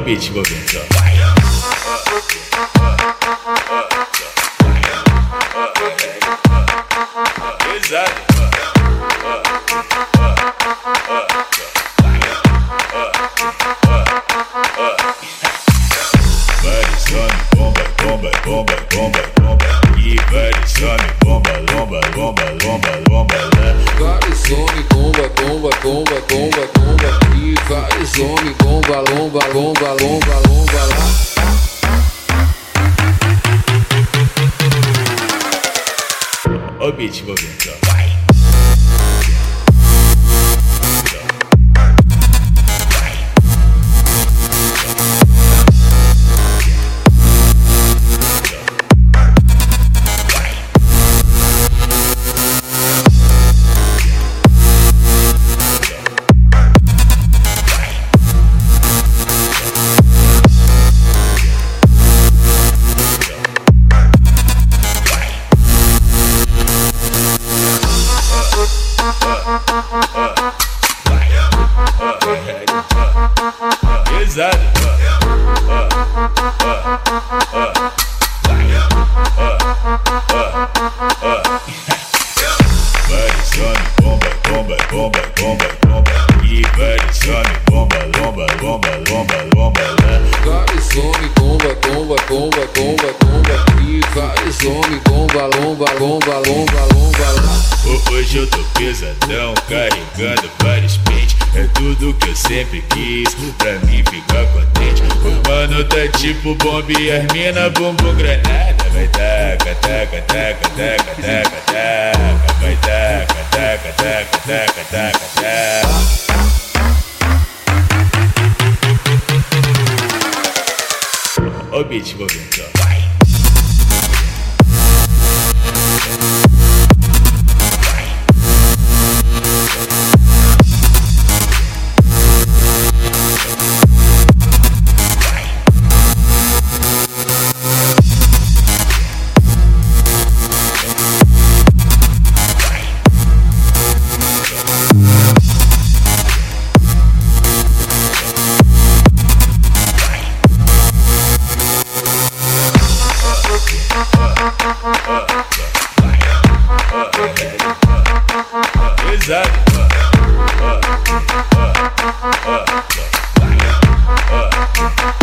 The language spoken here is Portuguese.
beat envolvendo só. Pesado. Vários some, bomba, bomba, bomba, bomba, bomba. E bomba, lomba, lomba, lomba, lomba, lá. Vários homens, bomba, bomba, bomba, Pesado. Vários some, bomba, bomba, bomba, bomba, bomba. E vários some, bomba, lomba, lomba, lomba, lomba. Vários homens, bomba, bomba, bomba, bomba, bomba. E vários homens, bomba, lomba, lomba, lomba, lomba lá. Ho- Hoje eu tô pesadão, carregando vários pentes. É tudo que eu sempre quis, pra mim ficar contente. O mano tá tipo bomba e as mina bumbum granada. Vai taca, taca, taca, taca, taca, taca. Vai taca, taca, taca, taca, taca, taca. Ó o beat envolvendo só. Vai. Pesado.